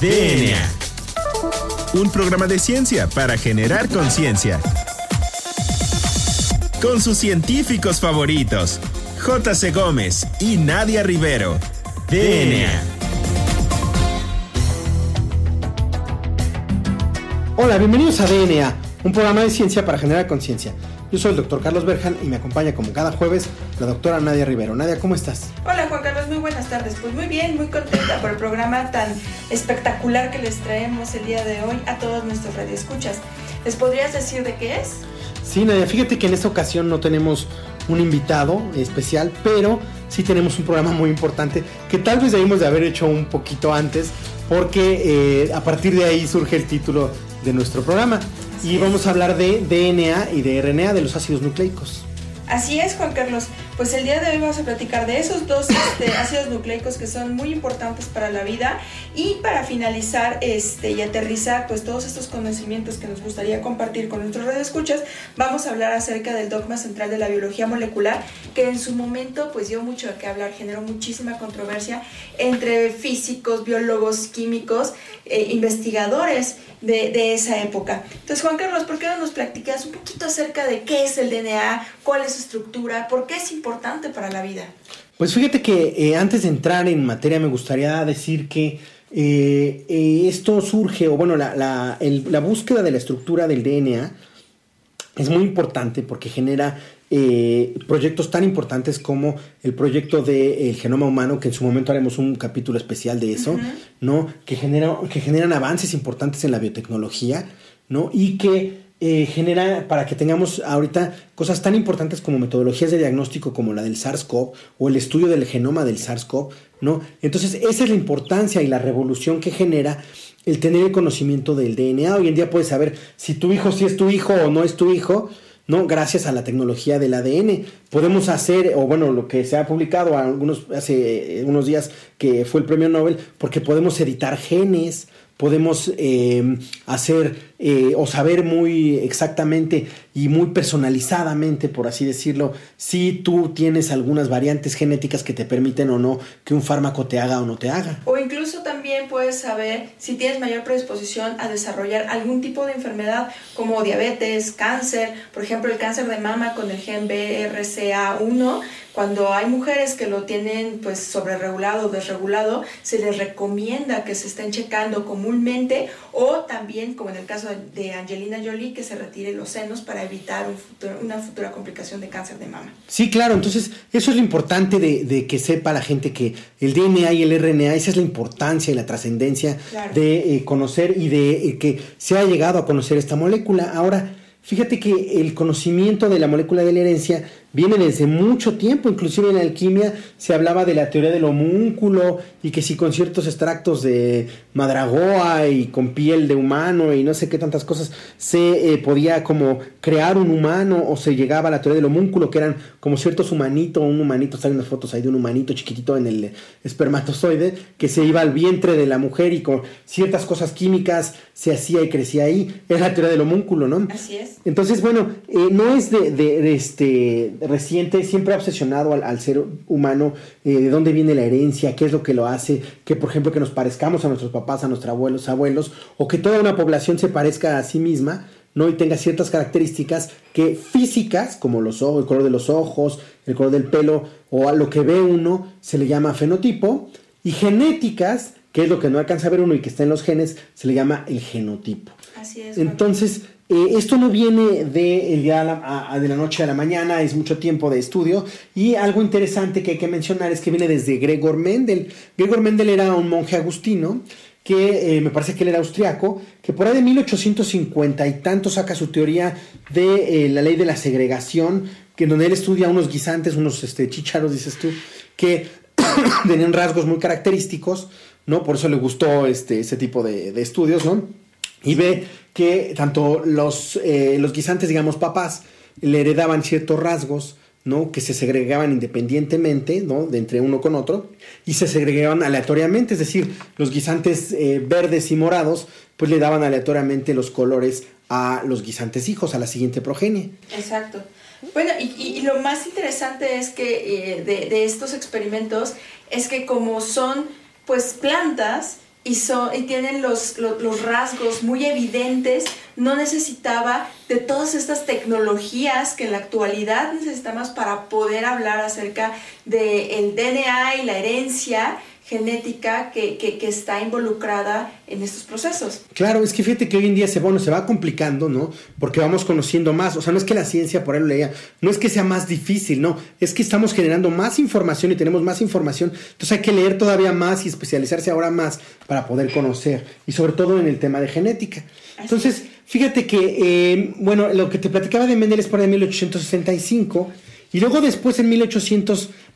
DNA. Un programa de ciencia para generar conciencia. Con sus científicos favoritos, J.C. Gómez y Nadia Rivero. DNA. Hola, bienvenidos a DNA, un programa de ciencia para generar conciencia. Yo soy el doctor Carlos Berjan y me acompaña como cada jueves la doctora Nadia Rivero. Nadia, ¿cómo estás? Hola Juan Carlos, muy buenas tardes. Pues muy bien, muy contenta por el programa tan espectacular que les traemos el día de hoy a todos nuestros radioescuchas. ¿Les podrías decir de qué es? Sí, Nadia, fíjate que en esta ocasión no tenemos un invitado especial, pero sí tenemos un programa muy importante que tal vez debimos de haber hecho un poquito antes, porque eh, a partir de ahí surge el título de nuestro programa y vamos a hablar de DNA y de RNA, de los ácidos nucleicos. Así es, Juan Carlos. Pues el día de hoy vamos a platicar de esos dos este, ácidos nucleicos que son muy importantes para la vida y para finalizar este, y aterrizar pues todos estos conocimientos que nos gustaría compartir con nuestros radioescuchas, vamos a hablar acerca del dogma central de la biología molecular que en su momento pues dio mucho qué hablar, generó muchísima controversia entre físicos, biólogos, químicos, eh, investigadores de, de, esa época. Entonces, Juan Carlos, ¿por qué no nos platicas un poquito acerca de qué es el DNA, cuál es su estructura, por qué es importante para la vida? Pues fíjate que eh, antes de entrar en materia me gustaría decir que eh, eh, esto surge, o bueno, la, la, el, la, búsqueda de la estructura del DNA es muy importante porque genera eh, proyectos tan importantes como el proyecto del genoma humano, que en su momento haremos un capítulo especial de eso, uh -huh. ¿no? Que, genera, que generan avances importantes en la biotecnología, ¿no? Y que eh, genera para que tengamos ahorita cosas tan importantes como metodologías de diagnóstico como la del SARS-CoV o el estudio del genoma del SARS-CoV, ¿no? Entonces, esa es la importancia y la revolución que genera el tener el conocimiento del DNA. Hoy en día puedes saber si tu hijo sí es tu hijo o no es tu hijo, ¿no? Gracias a la tecnología del ADN. Podemos hacer, o bueno, lo que se ha publicado algunos, hace unos días que fue el premio Nobel, porque podemos editar genes, podemos eh, hacer eh, o saber muy exactamente y muy personalizadamente, por así decirlo, si tú tienes algunas variantes genéticas que te permiten o no que un fármaco te haga o no te haga. O incluso también puedes saber si tienes mayor predisposición a desarrollar algún tipo de enfermedad como diabetes, cáncer, por ejemplo el cáncer de mama con el gen BRCA1, cuando hay mujeres que lo tienen pues sobreregulado o desregulado, se les recomienda que se estén checando comúnmente o también como en el caso de Angelina Jolie que se retire los senos para evitar un futuro, una futura complicación de cáncer de mama. Sí, claro, entonces eso es lo importante de, de, que sepa la gente que el DNA y el RNA, esa es la importancia y la trascendencia claro. de eh, conocer y de eh, que se ha llegado a conocer esta molécula. Ahora, fíjate que el conocimiento de la molécula de la herencia viene desde mucho tiempo, inclusive en la alquimia se hablaba de la teoría del homúnculo y que si con ciertos extractos de madragoa y con piel de humano y no sé qué tantas cosas se eh, podía como crear un humano o se llegaba a la teoría del homúnculo que eran como ciertos humanitos, un humanito, salen las fotos ahí de un humanito chiquitito en el espermatozoide que se iba al vientre de la mujer y con ciertas cosas químicas se hacía y crecía ahí, es la teoría del homúnculo, ¿no? Así es. Entonces, bueno, eh, no es de, de, de este reciente, siempre ha obsesionado al, al ser humano, eh, de dónde viene la herencia, qué es lo que lo hace, que por ejemplo que nos parezcamos a nuestros papás, a nuestros abuelos, abuelos, o que toda una población se parezca a sí misma, ¿no? Y tenga ciertas características que físicas, como los ojos, el color de los ojos, el color del pelo, o a lo que ve uno, se le llama fenotipo, y genéticas, que es lo que no alcanza a ver uno y que está en los genes, se le llama el genotipo. Así es. Entonces, eh, esto no viene de, el día la, de la noche a la mañana, es mucho tiempo de estudio. Y algo interesante que hay que mencionar es que viene desde Gregor Mendel. Gregor Mendel era un monje agustino que eh, me parece que él era austriaco, que por ahí de 1850 y tanto saca su teoría de eh, la ley de la segregación, que donde él estudia unos guisantes, unos este, dices tú, que tenían rasgos muy característicos, ¿no? Por eso le gustó este, ese tipo de, de estudios, ¿no? Y ve que tanto los, eh, los guisantes, digamos, papás, le heredaban ciertos rasgos, ¿no? Que se segregaban independientemente, ¿no? De entre uno con otro, y se segregaban aleatoriamente, es decir, los guisantes eh, verdes y morados, pues le daban aleatoriamente los colores a los guisantes hijos, a la siguiente progenie. Exacto. Bueno, y, y, lo más interesante es que eh, de, de estos experimentos es que como son, pues, plantas, y, y tienen los, los, rasgos muy evidentes, no necesitaba de todas estas tecnologías que en la actualidad necesitamos para poder hablar acerca del DNA y la herencia genética que, que, está involucrada en estos procesos. Claro, es que fíjate que hoy en día se, bueno, se va complicando, ¿no? Porque vamos conociendo más, o sea, no es que la ciencia, por ahí lo leía, no es que sea más difícil, no, es que estamos generando más información y tenemos más información, entonces hay que leer todavía más y especializarse ahora más para poder conocer, y sobre todo en el tema de genética. Entonces, fíjate que, eh, bueno, lo que te platicaba de Mendel es por de 1865, y luego después en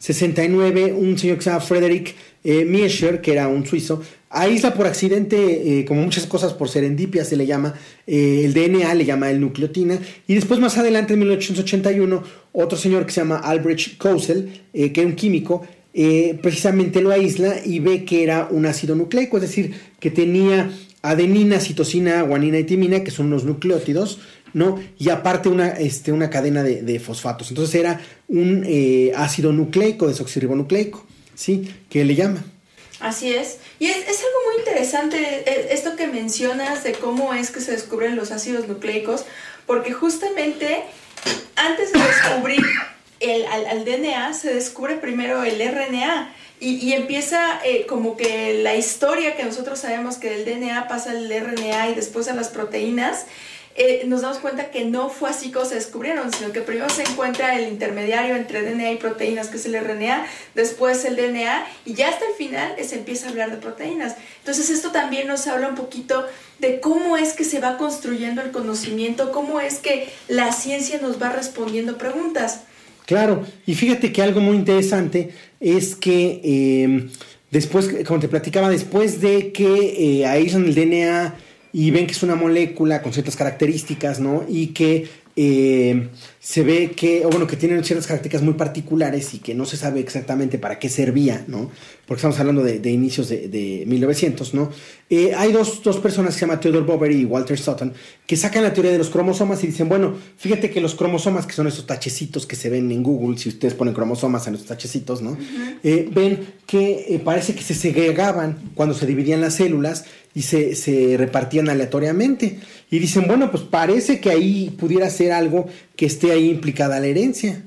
1869 un señor que se llama Frederick eh, Miescher, que era un suizo, aísla por accidente, eh, como muchas cosas por serendipia se le llama, eh, el DNA le llama el nucleotina, y después más adelante en 1881 otro señor que se llama Albrecht Kossel, que era un químico, precisamente lo aísla y ve que era un ácido nucleico, es decir, que tenía adenina, citosina, guanina y timina, que son unos nucleótidos, ¿no? Y aparte una, este, una cadena de, fosfatos. Entonces era un eh, ácido nucleico, desoxirribonucleico, ¿sí? Que le llama. Así es. Y es, algo muy interesante eh, esto que mencionas de cómo es que se descubren los ácidos nucleicos, porque justamente antes de descubrir el, al, DNA, se descubre primero el RNA. Y, empieza eh, como que la historia que nosotros sabemos que del DNA pasa al RNA y después a las proteínas. Eh, nos damos cuenta que no fue así como se descubrieron, sino que primero se encuentra el intermediario entre DNA y proteínas, que es el RNA, después el DNA, y ya hasta el final se empieza a hablar de proteínas. Entonces esto también nos habla un poquito de cómo es que se va construyendo el conocimiento, cómo es que la ciencia nos va respondiendo preguntas. Claro, y fíjate que algo muy interesante es que eh, después, como te platicaba, después de que eh, aíslan el DNA, y ven que es una molécula con ciertas características, ¿no? Y que eh, se ve que, o bueno, que tienen ciertas características muy particulares y que no se sabe exactamente para qué servía, ¿no? Porque estamos hablando de, inicios de, de, 1900, ¿no? Eh, hay dos, dos, personas que se llaman Theodore Boveri y Walter Sutton que sacan la teoría de los cromosomas y dicen, bueno, fíjate que los cromosomas, que son esos tachecitos que se ven en Google, si ustedes ponen cromosomas en esos tachecitos, ¿no? Eh, ven que parece que se segregaban cuando se dividían las células y se, se, repartían aleatoriamente. Y dicen, bueno, pues parece que ahí pudiera ser algo que esté ahí implicada la herencia.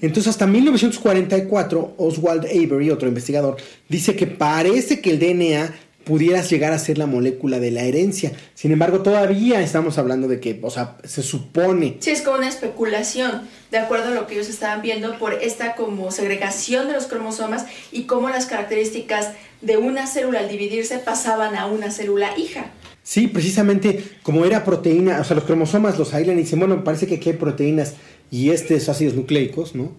Entonces, hasta 1944, Oswald Avery, otro investigador, dice que parece que el DNA pudiera llegar a ser la molécula de la herencia. Sin embargo, todavía estamos hablando de que, o sea, se supone. Sí, es como una especulación, de acuerdo a lo que ellos estaban viendo por esta como segregación de los cromosomas y cómo las características de una célula al dividirse pasaban a una célula hija. Sí, precisamente como era proteína, o sea, los cromosomas los aislan y dicen, bueno, parece que aquí hay proteínas y estos ácidos nucleicos, ¿no?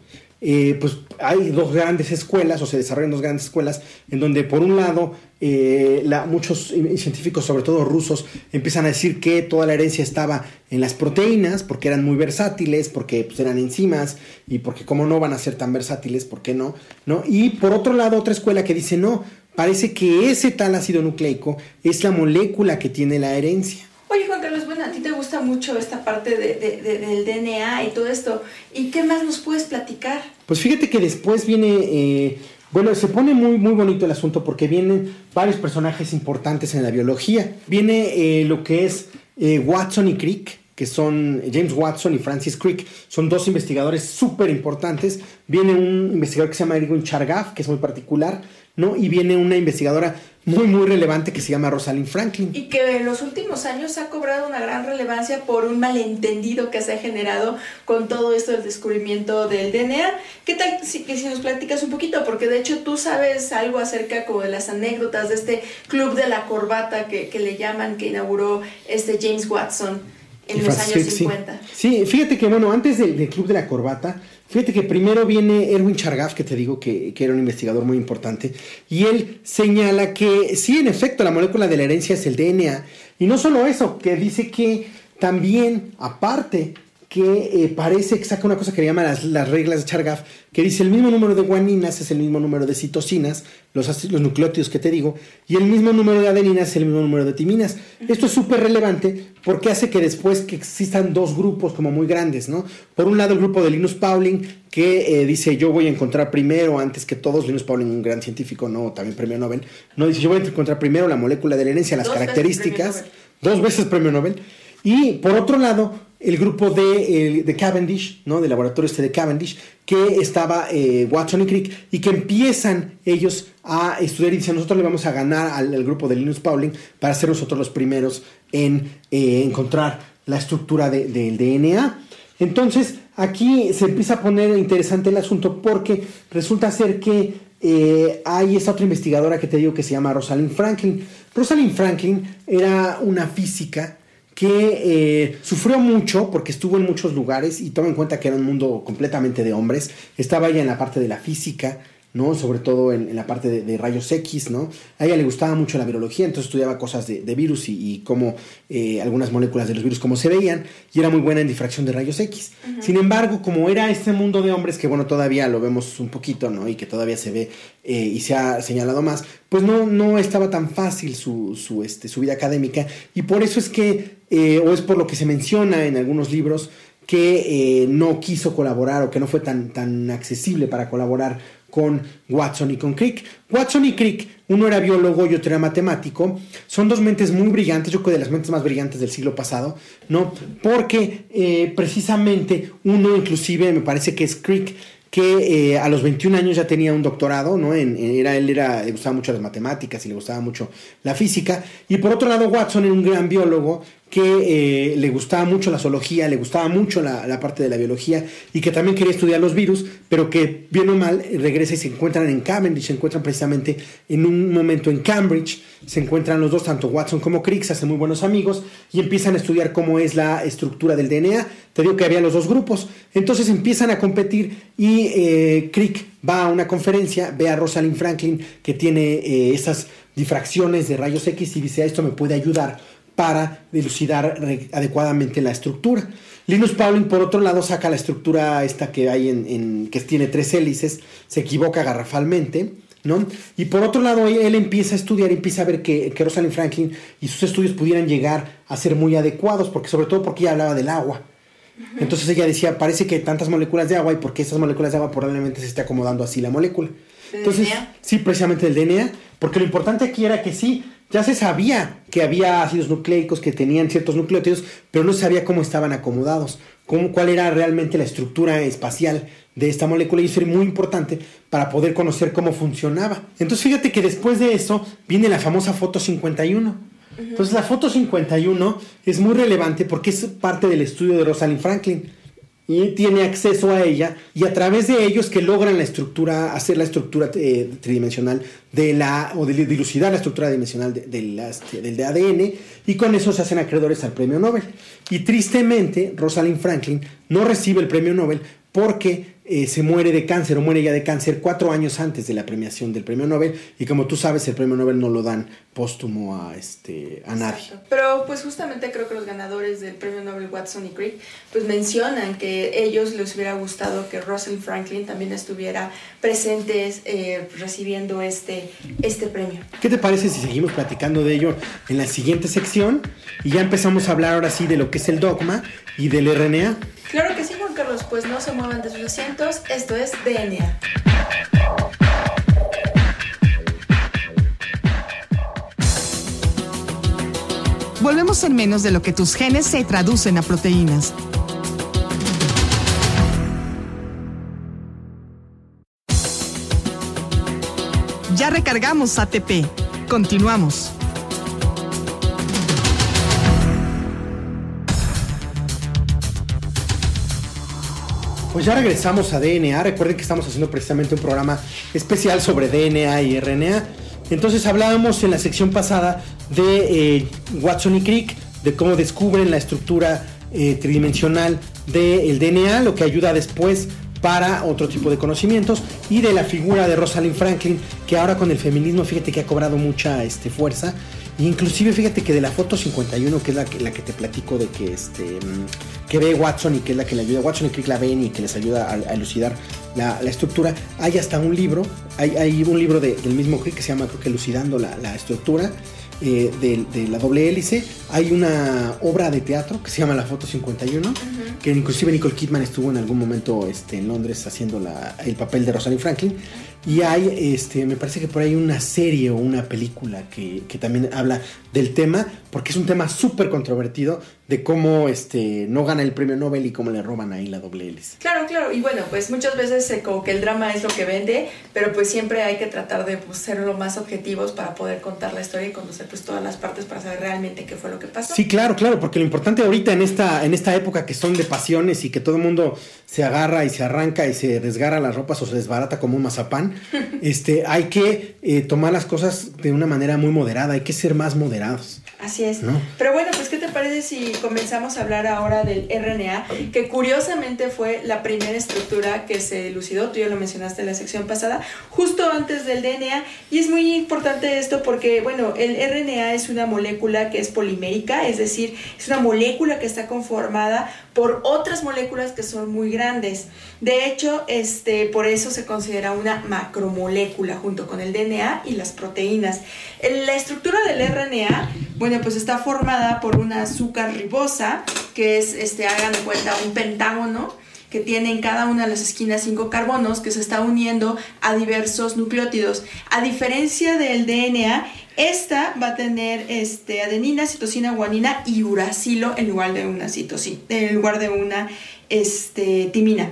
Eh, pues hay dos grandes escuelas, o se desarrollan dos grandes escuelas, en donde por un lado eh, la, muchos científicos, sobre todo rusos, empiezan a decir que toda la herencia estaba en las proteínas, porque eran muy versátiles, porque pues, eran enzimas, y porque como no van a ser tan versátiles, ¿por qué no? ¿no? Y por otro lado, otra escuela que dice, no, parece que ese tal ácido nucleico es la molécula que tiene la herencia. Oye Juan Carlos, bueno, a ti te gusta mucho esta parte de, del DNA y todo esto. ¿Y qué más nos puedes platicar? Pues fíjate que después viene, eh, bueno, se pone muy, muy bonito el asunto porque vienen varios personajes importantes en la biología. Viene eh, lo que es eh, Watson y Crick, que son James Watson y Francis Crick, son dos investigadores súper importantes. Viene un investigador que se llama Erwin Chargaff, que es muy particular, ¿no? Y viene una investigadora muy, muy relevante que se llama Rosalind Franklin. Y que en los últimos años ha cobrado una gran relevancia por un malentendido que se ha generado con todo esto del descubrimiento del DNA. ¿Qué tal si, que si nos platicas un poquito? Porque de hecho tú sabes algo acerca como de las anécdotas de este club de la corbata que, que le llaman, que inauguró este James Watson en los años 50. Sí. fíjate que bueno, antes del club de la corbata, Fíjate que primero viene Erwin Chargaff, que te digo que, era un investigador muy importante, y él señala que sí, en efecto, la molécula de la herencia es el DNA, y no solo eso, que dice que también, aparte, que eh, parece que saca una cosa que le llama las, las, reglas de Chargaff, que dice el mismo número de guaninas es el mismo número de citosinas, los, los nucleótidos que te digo, y el mismo número de adeninas es el mismo número de timinas. Esto es súper relevante porque hace que después que existan dos grupos como muy grandes, ¿no? Por un lado el grupo de Linus Pauling, que eh, dice yo voy a encontrar primero, antes que todos, Linus Pauling, un gran científico, no, también premio Nobel, no dice yo voy a encontrar primero la molécula de la herencia, las características, dos veces premio Nobel, y por otro lado, el grupo de, de, Cavendish, ¿no? Del laboratorio este de Cavendish, que estaba eh, Watson y Crick, y que empiezan ellos a estudiar y dicen, nosotros le vamos a ganar al, grupo de Linus Pauling para ser nosotros los primeros en eh, encontrar la estructura del DNA. Entonces, aquí se empieza a poner interesante el asunto porque resulta ser que eh, hay esta otra investigadora que te digo que se llama Rosalind Franklin. Rosalind Franklin era una física que eh, sufrió mucho porque estuvo en muchos lugares y toma en cuenta que era un mundo completamente de hombres. Estaba ella en la parte de la física, ¿no? Sobre todo en, la parte de, rayos X, ¿no? A ella le gustaba mucho la virología, entonces estudiaba cosas de, virus y, cómo eh, algunas moléculas de los virus, cómo se veían, y era muy buena en difracción de rayos X. Sin embargo, como era este mundo de hombres, que bueno, todavía lo vemos un poquito, ¿no? Y que todavía se ve eh, y se ha señalado más, pues no, no estaba tan fácil su, su, este, su vida académica, y por eso es que, eh, o es por lo que se menciona en algunos libros, que no quiso colaborar o que no fue tan, tan accesible para colaborar con Watson y con Crick. Watson y Crick, uno era biólogo y otro era matemático, son dos mentes muy brillantes, yo creo de las mentes más brillantes del siglo pasado, ¿no? Porque eh, precisamente uno inclusive, me parece que es Crick, que eh, a los 21 años ya tenía un doctorado, ¿no? Era, él era, le gustaba mucho las matemáticas y le gustaba mucho la física. Y por otro lado, Watson era un gran biólogo que eh, le gustaba mucho la zoología, le gustaba mucho la, parte de la biología y que también quería estudiar los virus, pero que bien o mal regresa y se encuentran en Cambridge, se encuentran precisamente en un momento en Cambridge, se encuentran los dos, tanto Watson como Crick, se hacen muy buenos amigos y empiezan a estudiar cómo es la estructura del DNA. Te digo que había los dos grupos, entonces empiezan a competir y eh, Crick va a una conferencia, ve a Rosalind Franklin que tiene eh, esas difracciones de rayos X y dice, esto me puede ayudar para dilucidar adecuadamente la estructura. Linus Pauling, por otro lado, saca la estructura esta que hay en, que tiene tres hélices, se equivoca garrafalmente, ¿no? Y por otro lado, él empieza a estudiar, empieza a ver que, que Rosalind Franklin y sus estudios pudieran llegar a ser muy adecuados, porque sobre todo porque ella hablaba del agua. Entonces ella decía, parece que hay tantas moléculas de agua y porque esas moléculas de agua probablemente se esté acomodando así la molécula. Entonces, sí, precisamente el DNA, porque lo importante aquí era que sí, ya se sabía que había ácidos nucleicos que tenían ciertos nucleótidos, pero no se sabía cómo estaban acomodados, cómo, cuál era realmente la estructura espacial de esta molécula y eso era muy importante para poder conocer cómo funcionaba. Entonces fíjate que después de eso viene la famosa foto 51. Entonces la foto 51 es muy relevante porque es parte del estudio de Rosalind Franklin y tiene acceso a ella y a través de ellos que logran la estructura, hacer la estructura eh, tridimensional de la, o de dilucidar la estructura dimensional de, del ADN y con eso se hacen acreedores al premio Nobel. Y tristemente, Rosalind Franklin no recibe el premio Nobel porque eh, se muere de cáncer o muere ya de cáncer cuatro años antes de la premiación del premio Nobel y como tú sabes el premio Nobel no lo dan póstumo a este a nadie. Pero pues justamente creo que los ganadores del premio Nobel Watson y Crick pues mencionan que ellos les hubiera gustado que Rosalind Franklin también estuviera presentes eh, recibiendo este, este premio. ¿Qué te parece si seguimos platicando de ello en la siguiente sección y ya empezamos a hablar ahora sí de lo que es el dogma y del RNA? Claro que sí, Juan Carlos, pues no se muevan de sus asientos, esto es DNA. Volvemos en menos de lo que tus genes se traducen a proteínas. Ya recargamos ATP. Continuamos. Pues ya regresamos a DNA. Recuerden que estamos haciendo precisamente un programa especial sobre DNA y RNA. Entonces hablábamos en la sección pasada de eh, Watson y Crick, de cómo descubren la estructura eh, tridimensional del DNA, lo que ayuda después para otro tipo de conocimientos y de la figura de Rosalind Franklin que ahora con el feminismo fíjate que ha cobrado mucha este, fuerza inclusive fíjate que de la foto 51 que es la que, la que te platico de que este que ve Watson y que es la que le ayuda, Watson y Crick la ven y que les ayuda a, elucidar la, estructura. Hay hasta un libro, hay, hay un libro del mismo Crick que se llama, creo que Elucidando la, la estructura. Eh, de, la doble hélice. Hay una obra de teatro que se llama La Foto 51, que inclusive Nicole Kidman estuvo en algún momento este, en Londres haciendo el papel de Rosalind Franklin. Y hay, este, me parece que por ahí una serie o una película que, que también habla del tema, porque es un tema súper controvertido de cómo este, no gana el premio Nobel y cómo le roban ahí la doble hélice. Claro, claro, y bueno, pues muchas veces eh, como que el drama es lo que vende, pero pues siempre hay que tratar de pues, ser lo más objetivos para poder contar la historia y conocer pues todas las partes para saber realmente qué fue lo que pasó. Sí, claro, claro, porque lo importante ahorita en esta, en esta época que son de pasiones y que todo el mundo se agarra y se arranca y se desgarra las ropas o se desbarata como un mazapán, este, hay que eh, tomar las cosas de una manera muy moderada, hay que ser más moderado Así es. Pero bueno, pues ¿qué te parece si comenzamos a hablar ahora del RNA? Que curiosamente fue la primera estructura que se elucidó, tú ya lo mencionaste en la sección pasada, justo antes del DNA. Y es muy importante esto porque, bueno, el RNA es una molécula que es polimérica, es decir, es una molécula que está conformada por otras moléculas que son muy grandes. De hecho, este, por eso se considera una macromolécula junto con el DNA y las proteínas. La estructura del RNA, bueno, pues está formada por una azúcar ribosa, que es, este, hagan de cuenta, un pentágono que tiene en cada una de las esquinas cinco carbonos que se está uniendo a diversos nucleótidos. A diferencia del DNA, esta va a tener este, adenina, citosina, guanina y uracilo en lugar de una citosina, en lugar de una este, timina.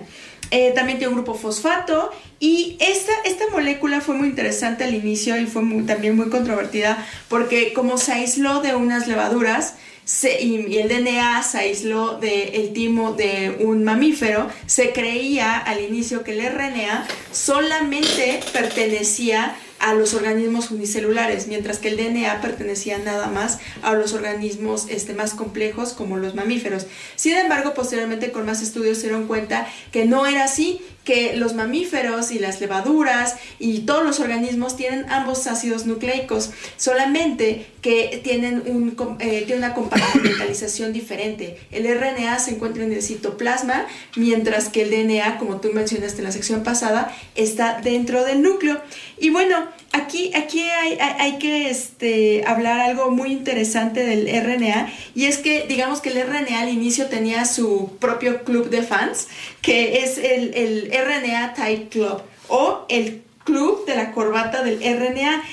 Eh, también tiene un grupo fosfato y esta, esta molécula fue muy interesante al inicio y fue también muy controvertida porque como se aisló de unas levaduras, y, el DNA se aisló del timo de un mamífero, se creía al inicio que el RNA solamente pertenecía a los organismos unicelulares, mientras que el DNA pertenecía nada más a los organismos este, más complejos como los mamíferos. Sin embargo, posteriormente con más estudios se dieron cuenta que no era así, que los mamíferos y las levaduras y todos los organismos tienen ambos ácidos nucleicos, solamente que tienen, un, eh, una compartimentalización diferente. El RNA se encuentra en el citoplasma, mientras que el DNA, como tú mencionaste en la sección pasada, está dentro del núcleo. Y bueno, aquí, aquí hay, que este, hablar algo muy interesante del RNA y es que digamos que el RNA al inicio tenía su propio club de fans que es el, el RNA Type Club o el club de la corbata del RNA.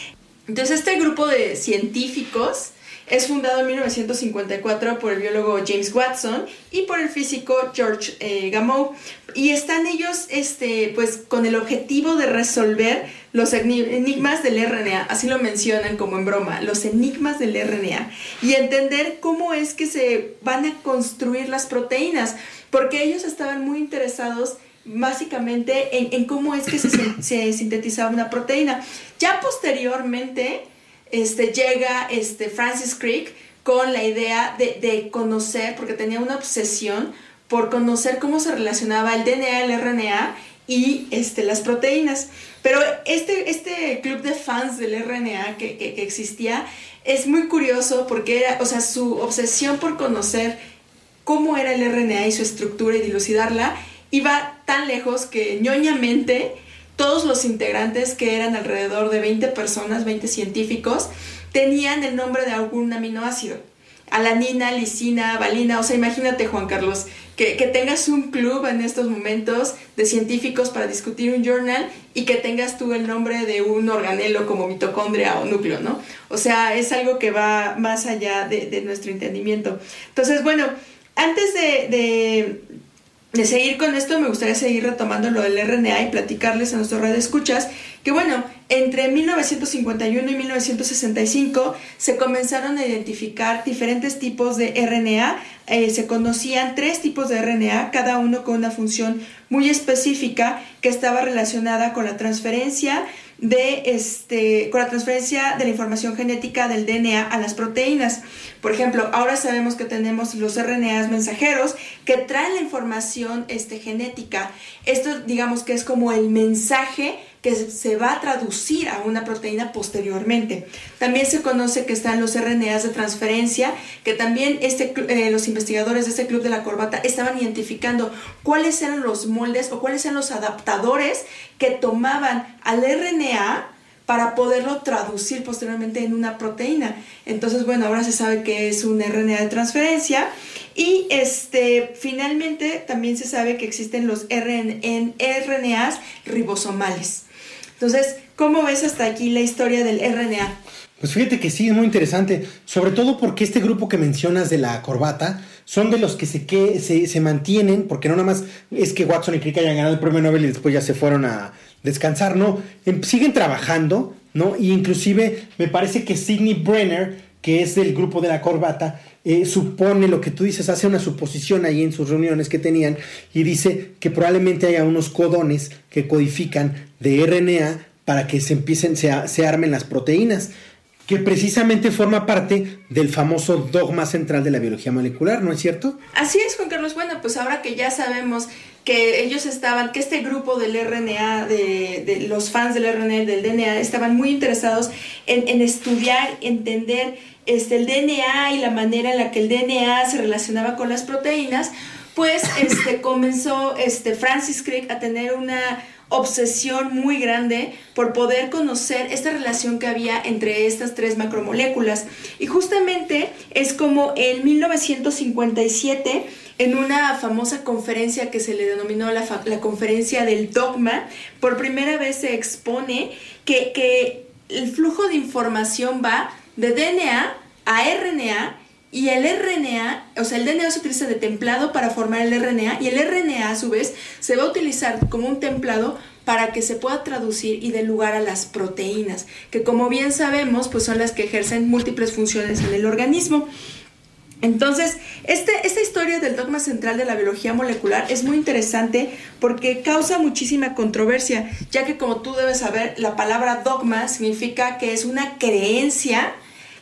Entonces este grupo de científicos es fundado en 1954 por el biólogo James Watson y por el físico George eh, Gamow. Y están ellos este, pues, con el objetivo de resolver los enigmas del RNA, así lo mencionan como en broma, los enigmas del RNA, y entender cómo es que se van a construir las proteínas, porque ellos estaban muy interesados básicamente en, cómo es que se, se sintetizaba una proteína. Ya posteriormente, este, llega este, Francis Crick con la idea de, conocer, porque tenía una obsesión por conocer cómo se relacionaba el DNA, el RNA y este, las proteínas. Pero este, este club de fans del RNA que, existía es muy curioso porque era, o sea, su obsesión por conocer cómo era el RNA y su estructura y dilucidarla iba tan lejos que ñoñamente todos los integrantes, que eran alrededor de 20 personas, 20 científicos, tenían el nombre de algún aminoácido. Alanina, lisina, valina, o sea, imagínate Juan Carlos, que, tengas un club en estos momentos de científicos para discutir un journal y que tengas tú el nombre de un organelo como mitocondria o núcleo, ¿no? O sea, es algo que va más allá de, nuestro entendimiento. Entonces, bueno, antes de de seguir con esto, me gustaría seguir retomando lo del RNA y platicarles a nuestro red de escuchas que, bueno, entre 1951 y 1965 se comenzaron a identificar diferentes tipos de RNA. Eh, se conocían tres tipos de RNA, cada uno con una función muy específica que estaba relacionada con la transferencia de este, con la transferencia de la información genética del DNA a las proteínas. Por ejemplo, ahora sabemos que tenemos los RNAs mensajeros que traen la información este, genética. Esto digamos que es como el mensaje que se va a traducir a una proteína posteriormente. También se conoce que están los RNAs de transferencia, que también este, eh, los investigadores de este club de la corbata estaban identificando cuáles eran los moldes o cuáles eran los adaptadores que tomaban al RNA para poderlo traducir posteriormente en una proteína. Entonces, bueno, ahora se sabe que es un RNA de transferencia y este, finalmente también se sabe que existen los RNAs ribosomales. Entonces, ¿cómo ves hasta aquí la historia del RNA? Pues fíjate que sí, es muy interesante, sobre todo porque este grupo que mencionas de la corbata son de los que se, que, se, mantienen, porque no nada más es que Watson y Crick hayan ganado el premio Nobel y después ya se fueron a, descansar, no, em, siguen trabajando, ¿no? Y inclusive me parece que Sidney Brenner, que es del grupo de la corbata, eh, supone lo que tú dices, hace una suposición ahí en sus reuniones que tenían y dice que probablemente haya unos codones que codifican de RNA para que se empiecen, se, se armen las proteínas que precisamente forma parte del famoso dogma central de la biología molecular, ¿no es cierto? Así es, Juan Carlos. Bueno, pues ahora que ya sabemos que ellos estaban, que este grupo del RNA, de, los fans del RNA, del DNA, estaban muy interesados en, estudiar, entender este, el DNA y la manera en la que el DNA se relacionaba con las proteínas, pues este, comenzó este, Francis Crick a tener una obsesión muy grande por poder conocer esta relación que había entre estas tres macromoléculas. Y justamente es como en 1957 en una famosa conferencia que se le denominó la, conferencia del dogma, por primera vez se expone que, que el flujo de información va de DNA a RNA y el RNA, o sea, el DNA se utiliza de templado para formar el RNA y el RNA a su vez se va a utilizar como un templado para que se pueda traducir y dé lugar a las proteínas, que como bien sabemos, pues son las que ejercen múltiples funciones en el organismo. Entonces, este, esta historia del dogma central de la biología molecular es muy interesante porque causa muchísima controversia, ya que como tú debes saber, la palabra dogma significa que es una creencia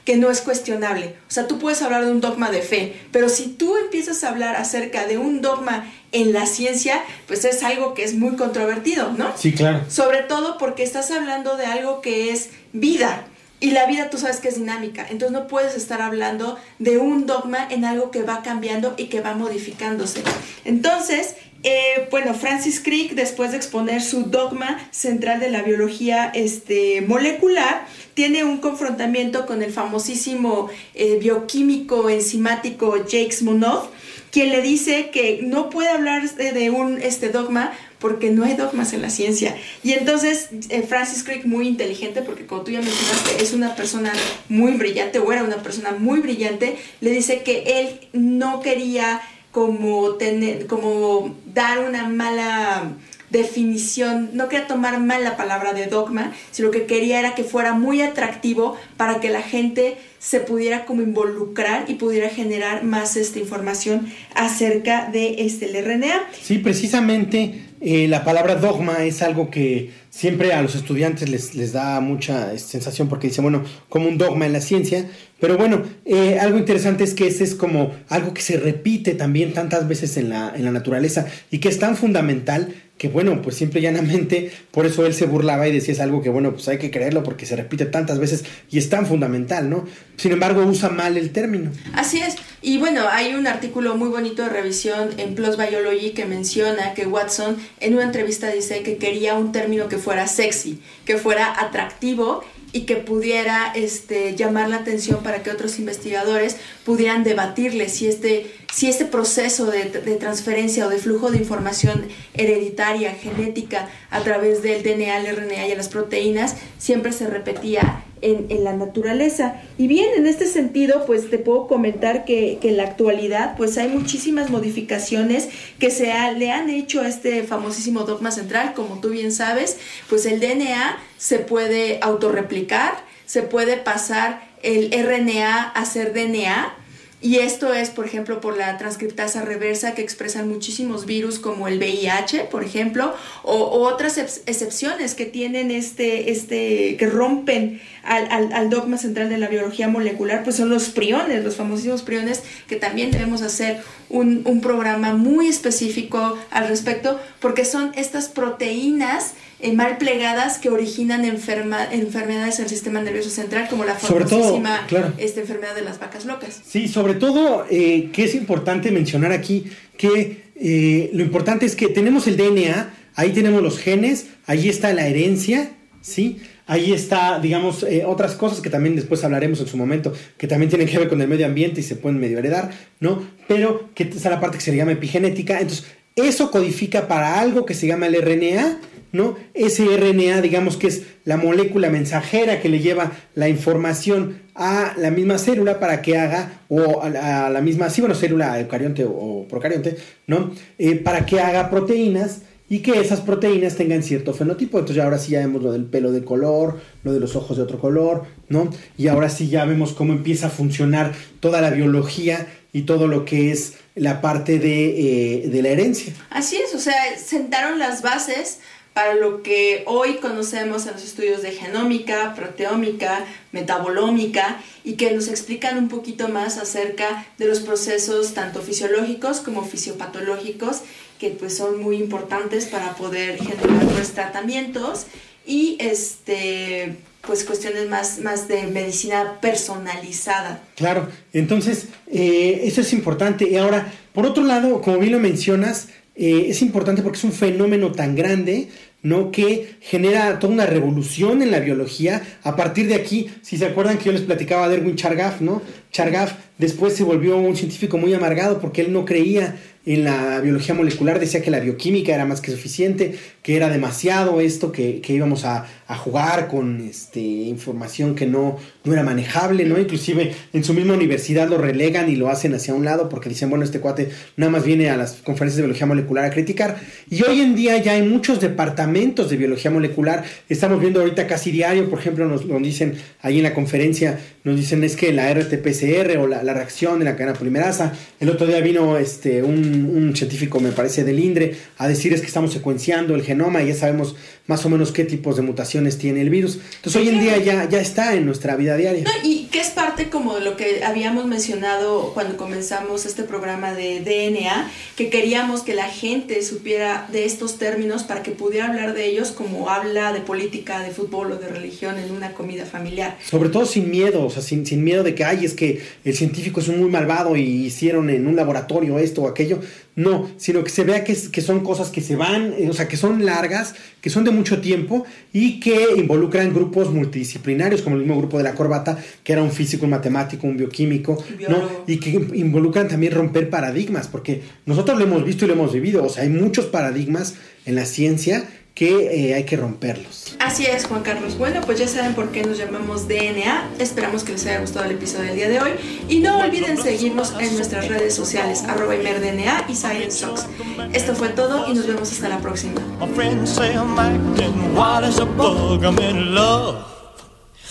que no es cuestionable. O sea, tú puedes hablar de un dogma de fe, pero si tú empiezas a hablar acerca de un dogma en la ciencia, pues es algo que es muy controvertido, ¿no? Sí, claro. Sobre todo porque estás hablando de algo que es vida. Y la vida tú sabes que es dinámica, entonces no puedes estar hablando de un dogma en algo que va cambiando y que va modificándose. Entonces, eh, bueno, Francis Crick, después de exponer su dogma central de la biología este, molecular, tiene un confrontamiento con el famosísimo eh, bioquímico enzimático Jacques Monod, quien le dice que no puede hablar de un este, dogma porque no hay dogmas en la ciencia. Y entonces eh, Francis Crick, muy inteligente, porque como tú ya mencionaste, es una persona muy brillante, o era una persona muy brillante, le dice que él no quería como, tener, como dar una mala definición, no quería tomar mal la palabra de dogma, sino que quería era que fuera muy atractivo para que la gente se pudiera como involucrar y pudiera generar más esta información acerca de este el RNA. Sí, precisamente eh, la palabra dogma es algo que siempre a los estudiantes les, les da mucha sensación porque dicen, bueno, como un dogma en la ciencia, pero bueno, eh, algo interesante es que ese es como algo que se repite también tantas veces en la, en la naturaleza y que es tan fundamental que bueno, pues simple y llanamente, por eso él se burlaba y decía es algo que bueno, pues hay que creerlo porque se repite tantas veces y es tan fundamental, ¿no? Sin embargo, usa mal el término. Así es. Y bueno, hay un artículo muy bonito de revisión en PLOS Biology que menciona que Watson en una entrevista dice que quería un término que fuera sexy, que fuera atractivo y que pudiera este, llamar la atención para que otros investigadores pudieran debatirle si este, si este proceso de, de, transferencia o de flujo de información hereditaria, genética, a través del DNA, el RNA y las proteínas, siempre se repetía en, la naturaleza. Y bien, en este sentido, pues te puedo comentar que, en la actualidad, pues hay muchísimas modificaciones que se le han hecho a este famosísimo dogma central, como tú bien sabes, pues el DNA se puede autorreplicar, se puede pasar el RNA a ser DNA, y esto es, por ejemplo, por la transcriptasa reversa que expresan muchísimos virus como el VIH, por ejemplo, o, otras excepciones que tienen este, este, que rompen al, dogma central de la biología molecular, pues son los priones, los famosísimos priones, que también debemos hacer un, un programa muy específico al respecto, porque son estas proteínas eh, mal plegadas que originan enferma, enfermedades en el sistema nervioso central, como la famosísima claro. esta enfermedad de las vacas locas. Sí, sobre todo eh, que es importante mencionar aquí que eh, lo importante es que tenemos el DNA, ahí tenemos los genes, ahí está la herencia, ¿sí? Ahí está, digamos, eh, otras cosas que también después hablaremos en su momento, que también tienen que ver con el medio ambiente y se pueden medio heredar, ¿no? Pero que está la parte que se llama epigenética. Entonces, eso codifica para algo que se llama el RNA, ¿no? Ese RNA, digamos que es la molécula mensajera que le lleva la información a la misma célula para que haga, o a la, misma, sí, bueno, célula eucarionte o, o ¿no? Eh, para que haga proteínas y que esas proteínas tengan cierto fenotipo. Entonces ahora sí ya vemos lo del pelo de color, lo de los ojos de otro color, ¿no? Y ahora sí ya vemos cómo empieza a funcionar toda la biología y todo lo que es la parte de, eh, de la herencia. Así es, o sea, sentaron las bases para lo que hoy conocemos en los estudios de genómica, proteómica, metabolómica y que nos explican un poquito más acerca de los procesos tanto fisiológicos como fisiopatológicos que pues son muy importantes para poder generar pues, tratamientos y este pues cuestiones más, más de medicina personalizada. Claro, entonces eh, eso es importante. Y ahora, por otro lado, como bien lo mencionas, eh, es importante porque es un fenómeno tan grande, ¿no? Que genera toda una revolución en la biología. A partir de aquí, si se acuerdan que yo les platicaba de Erwin Chargaff, ¿no? Chargaff después se volvió un científico muy amargado porque él no creía en la biología molecular, decía que la bioquímica era más que suficiente, que era demasiado esto, que, que íbamos a, a, jugar con este, información que no, no era manejable, ¿no? Inclusive en su misma universidad lo relegan y lo hacen hacia un lado porque dicen, bueno, este cuate nada más viene a las conferencias de biología molecular a criticar. Y hoy en día ya hay muchos departamentos de biología molecular, estamos viendo ahorita casi diario, por ejemplo, nos, nos dicen ahí en la conferencia, nos dicen es que la RT-PCR o la, la reacción de la cadena polimerasa, el otro día vino este, un un, científico, me parece, del INDRE, a decir es que estamos secuenciando el genoma y ya sabemos más o menos qué tipos de mutaciones tiene el virus. Entonces hoy en día ya, ya está en nuestra vida diaria. No, y que es parte como de lo que habíamos mencionado cuando comenzamos este programa de DNA, que queríamos que la gente supiera de estos términos para que pudiera hablar de ellos como habla de política, de fútbol o de religión en una comida familiar. Sobre todo sin miedo, o sea, sin, sin miedo de que, ay, es que el científico es un muy malvado y hicieron en un laboratorio esto o aquello. No, sino que se vea que, que, son cosas que se van, o sea, que son largas, que son de mucho tiempo y que involucran grupos multidisciplinarios, como el mismo grupo de la corbata, que era un físico, un matemático, un bioquímico, ¿no? Y que involucran también romper paradigmas, porque nosotros lo hemos visto y lo hemos vivido, o sea, hay muchos paradigmas en la ciencia que eh, hay que romperlos. Así es, Juan Carlos. Bueno, pues ya saben por qué nos llamamos DNA. Esperamos que les haya gustado el episodio del día de hoy. Y no olviden seguirnos en nuestras redes sociales, arroba ImerDNA y ScienceSox. Esto fue todo y nos vemos hasta la próxima.